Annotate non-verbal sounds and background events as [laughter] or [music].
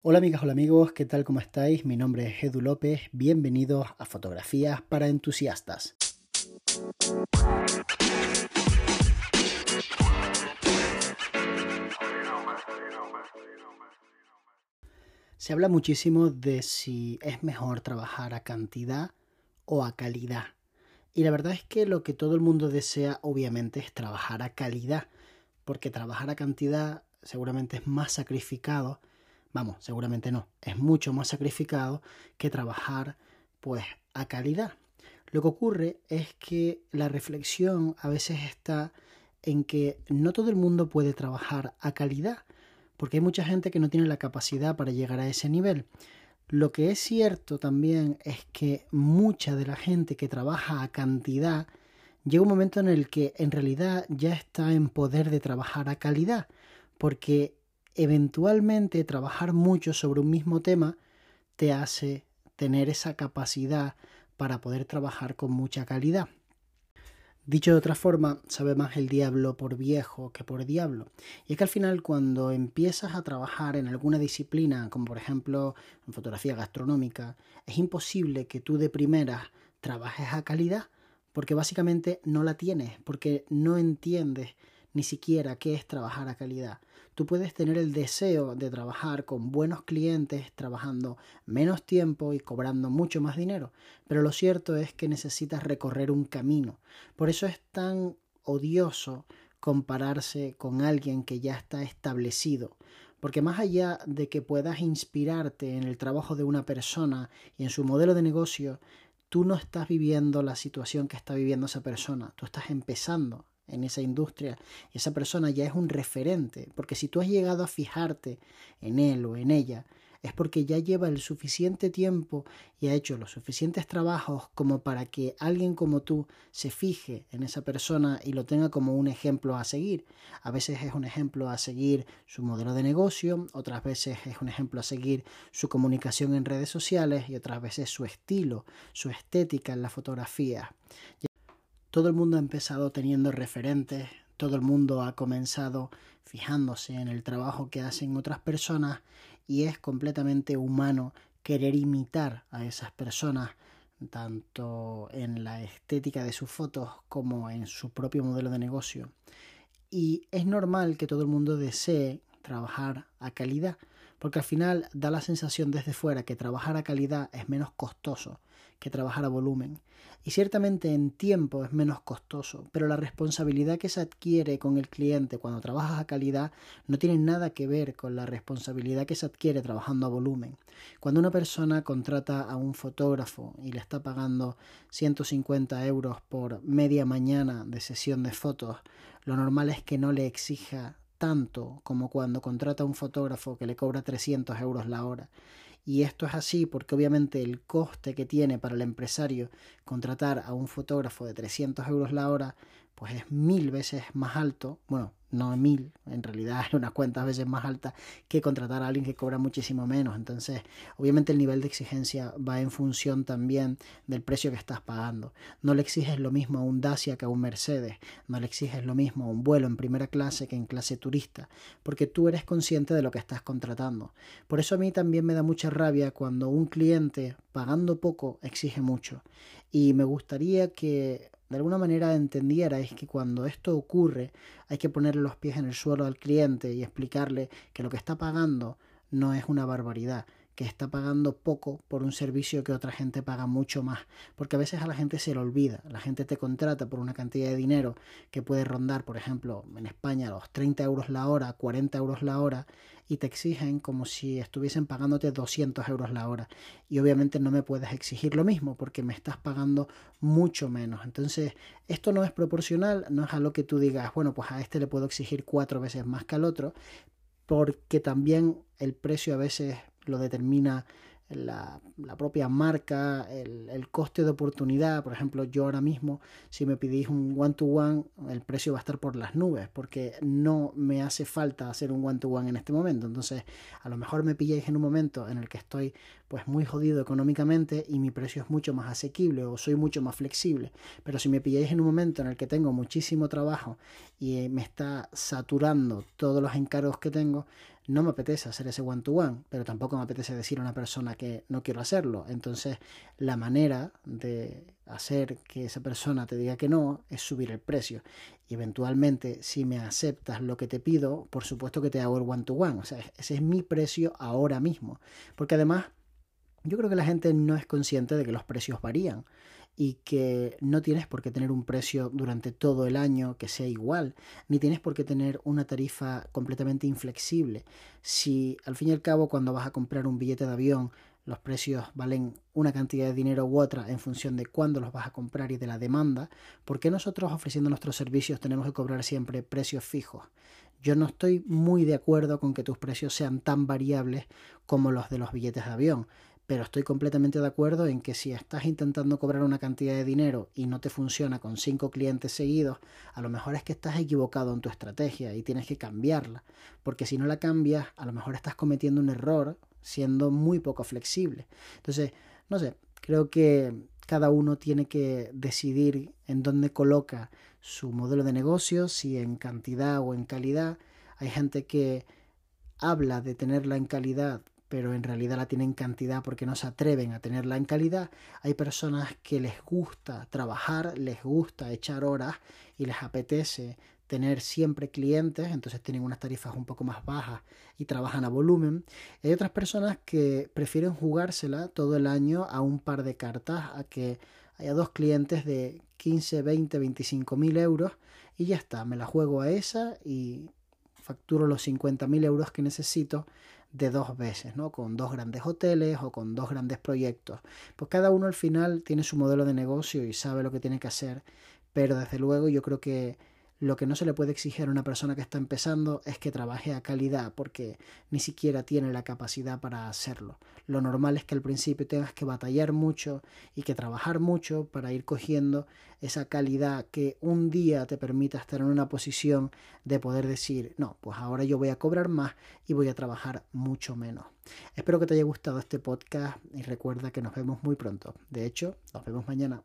Hola amigas, hola amigos, ¿qué tal? ¿Cómo estáis? Mi nombre es Edu López, bienvenidos a Fotografías para Entusiastas. Se habla muchísimo de si es mejor trabajar a cantidad o a calidad. Y la verdad es que lo que todo el mundo desea obviamente es trabajar a calidad, porque trabajar a cantidad seguramente es más sacrificado Vamos, seguramente no. Es mucho más sacrificado que trabajar pues a calidad. Lo que ocurre es que la reflexión a veces está en que no todo el mundo puede trabajar a calidad, porque hay mucha gente que no tiene la capacidad para llegar a ese nivel. Lo que es cierto también es que mucha de la gente que trabaja a cantidad llega un momento en el que en realidad ya está en poder de trabajar a calidad, porque eventualmente trabajar mucho sobre un mismo tema te hace tener esa capacidad para poder trabajar con mucha calidad. Dicho de otra forma, sabe más el diablo por viejo que por diablo. Y es que al final cuando empiezas a trabajar en alguna disciplina, como por ejemplo en fotografía gastronómica, es imposible que tú de primera trabajes a calidad porque básicamente no la tienes, porque no entiendes ni siquiera qué es trabajar a calidad. Tú puedes tener el deseo de trabajar con buenos clientes, trabajando menos tiempo y cobrando mucho más dinero, pero lo cierto es que necesitas recorrer un camino. Por eso es tan odioso compararse con alguien que ya está establecido. Porque más allá de que puedas inspirarte en el trabajo de una persona y en su modelo de negocio, tú no estás viviendo la situación que está viviendo esa persona, tú estás empezando en esa industria esa persona ya es un referente, porque si tú has llegado a fijarte en él o en ella, es porque ya lleva el suficiente tiempo y ha hecho los suficientes trabajos como para que alguien como tú se fije en esa persona y lo tenga como un ejemplo a seguir. A veces es un ejemplo a seguir su modelo de negocio, otras veces es un ejemplo a seguir su comunicación en redes sociales y otras veces su estilo, su estética en la fotografía. Todo el mundo ha empezado teniendo referentes, todo el mundo ha comenzado fijándose en el trabajo que hacen otras personas y es completamente humano querer imitar a esas personas tanto en la estética de sus fotos como en su propio modelo de negocio. Y es normal que todo el mundo desee trabajar a calidad, porque al final da la sensación desde fuera que trabajar a calidad es menos costoso que trabajar a volumen. Y ciertamente en tiempo es menos costoso, pero la responsabilidad que se adquiere con el cliente cuando trabajas a calidad no tiene nada que ver con la responsabilidad que se adquiere trabajando a volumen. Cuando una persona contrata a un fotógrafo y le está pagando 150 euros por media mañana de sesión de fotos, lo normal es que no le exija tanto como cuando contrata a un fotógrafo que le cobra 300 euros la hora. Y esto es así porque obviamente el coste que tiene para el empresario contratar a un fotógrafo de 300 euros la hora, pues es mil veces más alto, bueno, no mil, en realidad es [laughs] unas cuantas veces más alta que contratar a alguien que cobra muchísimo menos. Entonces, obviamente el nivel de exigencia va en función también del precio que estás pagando. No le exiges lo mismo a un Dacia que a un Mercedes, no le exiges lo mismo a un vuelo en primera clase que en clase turista, porque tú eres consciente de lo que estás contratando. Por eso a mí también me da mucha rabia cuando un cliente pagando poco exige mucho. Y me gustaría que de alguna manera entendiera es que cuando esto ocurre hay que ponerle los pies en el suelo al cliente y explicarle que lo que está pagando no es una barbaridad, que está pagando poco por un servicio que otra gente paga mucho más, porque a veces a la gente se le olvida, la gente te contrata por una cantidad de dinero que puede rondar, por ejemplo, en España los 30 euros la hora, 40 euros la hora, y te exigen como si estuviesen pagándote 200 euros la hora. Y obviamente no me puedes exigir lo mismo porque me estás pagando mucho menos. Entonces, esto no es proporcional, no es a lo que tú digas, bueno, pues a este le puedo exigir cuatro veces más que al otro, porque también el precio a veces lo determina la, propia marca, el, coste de oportunidad. Por ejemplo, yo ahora mismo, si me pedís un one-to-one, el precio va a estar por las nubes, porque no me hace falta hacer un one-to-one en este momento. Entonces, a lo mejor me pilláis en un momento en el que estoy pues muy jodido económicamente y mi precio es mucho más asequible o soy mucho más flexible. Pero si me pilláis en un momento en el que tengo muchísimo trabajo y me está saturando todos los encargos que tengo, no me apetece hacer ese one-to-one, pero tampoco me apetece decir a una persona que no quiero hacerlo. Entonces, la manera de hacer que esa persona te diga que no es subir el precio. Y eventualmente, si me aceptas lo que te pido, por supuesto que te hago el one-to-one. O sea, ese es mi precio ahora mismo. Porque además, yo creo que la gente no es consciente de que los precios varían y que no tienes por qué tener un precio durante todo el año que sea igual, ni tienes por qué tener una tarifa completamente inflexible. Si al fin y al cabo cuando vas a comprar un billete de avión los precios valen una cantidad de dinero u otra en función de cuándo los vas a comprar y de la demanda, ¿por qué nosotros ofreciendo nuestros servicios tenemos que cobrar siempre precios fijos? Yo no estoy muy de acuerdo con que tus precios sean tan variables como los de los billetes de avión pero estoy completamente de acuerdo en que si estás intentando cobrar una cantidad de dinero y no te funciona con cinco clientes seguidos, a lo mejor es que estás equivocado en tu estrategia y tienes que cambiarla, porque si no la cambias, a lo mejor estás cometiendo un error siendo muy poco flexible. Entonces, no sé, creo que cada uno tiene que decidir en dónde coloca su modelo de negocio, si en cantidad o en calidad. Hay gente que habla de tenerla en calidad pero en realidad la tienen en cantidad porque no se atreven a tenerla en calidad. Hay personas que les gusta trabajar, les gusta echar horas y les apetece tener siempre clientes, entonces tienen unas tarifas un poco más bajas y trabajan a volumen. hay otras personas que prefieren jugársela todo el año a un par de cartas, a que haya dos clientes de 15, 20, 25 mil euros y ya está, me la juego a esa y facturo los 50 mil euros que necesito de dos veces, ¿no? Con dos grandes hoteles o con dos grandes proyectos. Pues cada uno al final tiene su modelo de negocio y sabe lo que tiene que hacer, pero desde luego yo creo que lo que no se le puede exigir a una persona que está empezando es que trabaje a calidad porque ni siquiera tiene la capacidad para hacerlo. Lo normal es que al principio tengas que batallar mucho y que trabajar mucho para ir cogiendo esa calidad que un día te permita estar en una posición de poder decir, no, pues ahora yo voy a cobrar más y voy a trabajar mucho menos. Espero que te haya gustado este podcast y recuerda que nos vemos muy pronto. De hecho, nos vemos mañana.